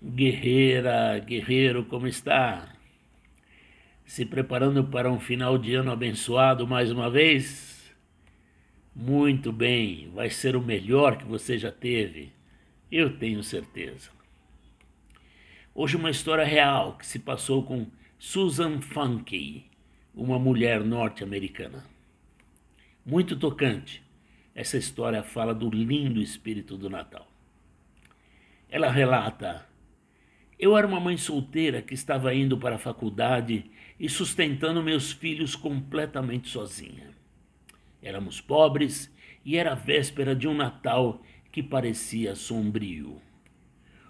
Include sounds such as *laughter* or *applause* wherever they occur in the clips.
Guerreira, guerreiro, como está? Se preparando para um final de ano abençoado mais uma vez? Muito bem, vai ser o melhor que você já teve, eu tenho certeza. Hoje, uma história real que se passou com Susan Funke, uma mulher norte-americana. Muito tocante, essa história fala do lindo espírito do Natal. Ela relata eu era uma mãe solteira que estava indo para a faculdade e sustentando meus filhos completamente sozinha. Éramos pobres e era véspera de um Natal que parecia sombrio.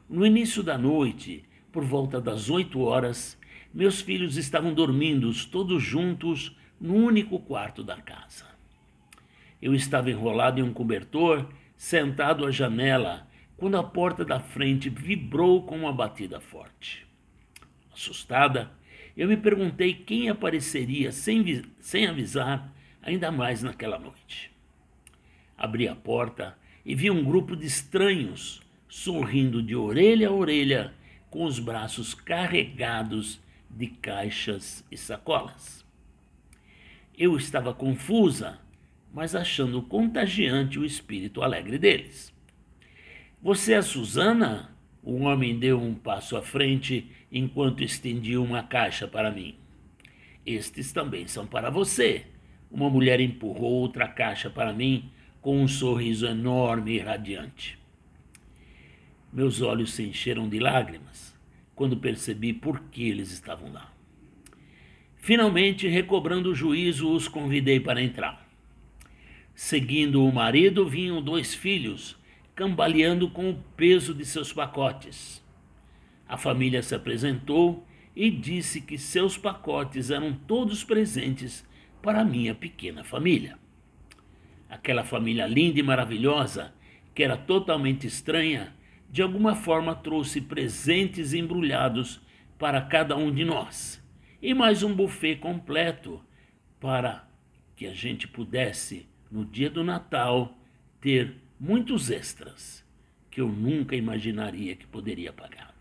No início da noite, por volta das oito horas, meus filhos estavam dormindo todos juntos no único quarto da casa. Eu estava enrolado em um cobertor, sentado à janela, quando a porta da frente vibrou com uma batida forte. Assustada, eu me perguntei quem apareceria sem, sem avisar, ainda mais naquela noite. Abri a porta e vi um grupo de estranhos sorrindo de orelha a orelha, com os braços carregados de caixas e sacolas. Eu estava confusa, mas achando contagiante o espírito alegre deles. Você é Susana? O homem deu um passo à frente enquanto estendia uma caixa para mim. Estes também são para você. Uma mulher empurrou outra caixa para mim com um sorriso enorme e radiante. Meus olhos se encheram de lágrimas quando percebi por que eles estavam lá. Finalmente, recobrando o juízo, os convidei para entrar. Seguindo o marido, vinham dois filhos cambaleando com o peso de seus pacotes. A família se apresentou e disse que seus pacotes eram todos presentes para minha pequena família. Aquela família linda e maravilhosa, que era totalmente estranha, de alguma forma trouxe presentes embrulhados para cada um de nós e mais um buffet completo para que a gente pudesse, no dia do Natal, ter muitos extras que eu nunca imaginaria que poderia pagar.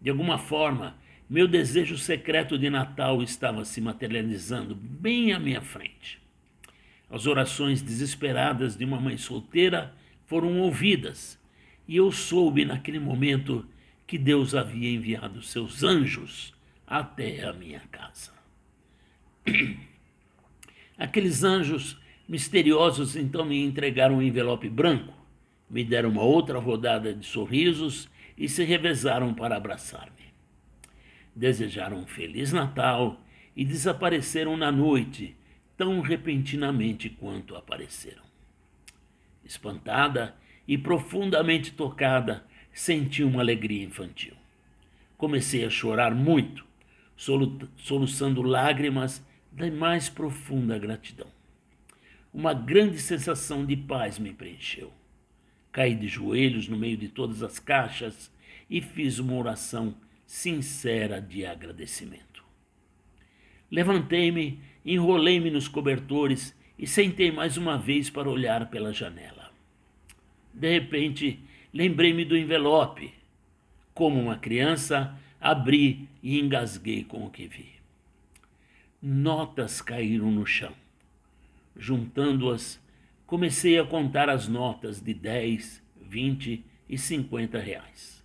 De alguma forma, meu desejo secreto de Natal estava se materializando bem à minha frente. As orações desesperadas de uma mãe solteira foram ouvidas e eu soube naquele momento que Deus havia enviado seus anjos até a minha casa. *clears throat* Aqueles anjos Misteriosos então me entregaram um envelope branco, me deram uma outra rodada de sorrisos e se revezaram para abraçar-me. Desejaram um Feliz Natal e desapareceram na noite, tão repentinamente quanto apareceram. Espantada e profundamente tocada, senti uma alegria infantil. Comecei a chorar muito, soluçando lágrimas da mais profunda gratidão. Uma grande sensação de paz me preencheu. Caí de joelhos no meio de todas as caixas e fiz uma oração sincera de agradecimento. Levantei-me, enrolei-me nos cobertores e sentei mais uma vez para olhar pela janela. De repente, lembrei-me do envelope. Como uma criança, abri e engasguei com o que vi. Notas caíram no chão. Juntando-as, comecei a contar as notas de 10, 20 e 50 reais.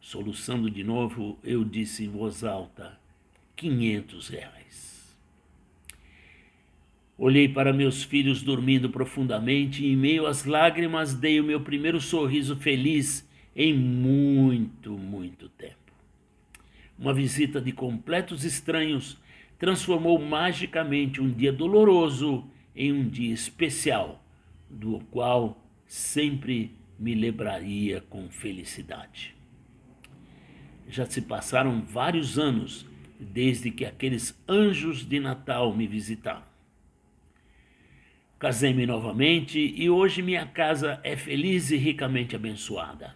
Soluçando de novo, eu disse em voz alta: 500 reais. Olhei para meus filhos dormindo profundamente e, em meio às lágrimas, dei o meu primeiro sorriso feliz em muito, muito tempo. Uma visita de completos estranhos transformou magicamente um dia doloroso em um dia especial, do qual sempre me lembraria com felicidade. Já se passaram vários anos desde que aqueles anjos de Natal me visitaram. Casei-me novamente e hoje minha casa é feliz e ricamente abençoada.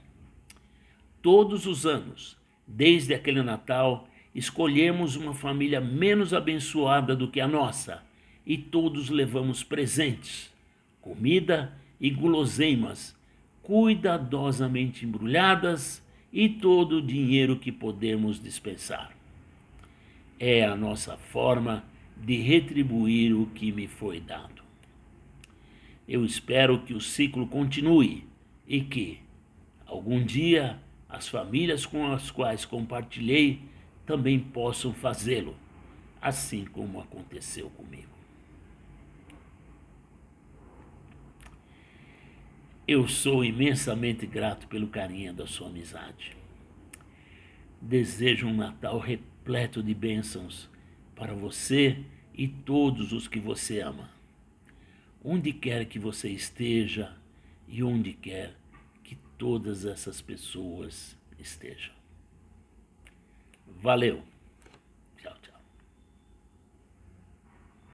Todos os anos, desde aquele Natal, escolhemos uma família menos abençoada do que a nossa e todos levamos presentes, comida e guloseimas, cuidadosamente embrulhadas e todo o dinheiro que podemos dispensar. É a nossa forma de retribuir o que me foi dado. Eu espero que o ciclo continue e que, algum dia, as famílias com as quais compartilhei também possam fazê-lo, assim como aconteceu comigo. Eu sou imensamente grato pelo carinho da sua amizade. Desejo um Natal repleto de bênçãos para você e todos os que você ama. Onde quer que você esteja e onde quer que todas essas pessoas estejam. Valeu!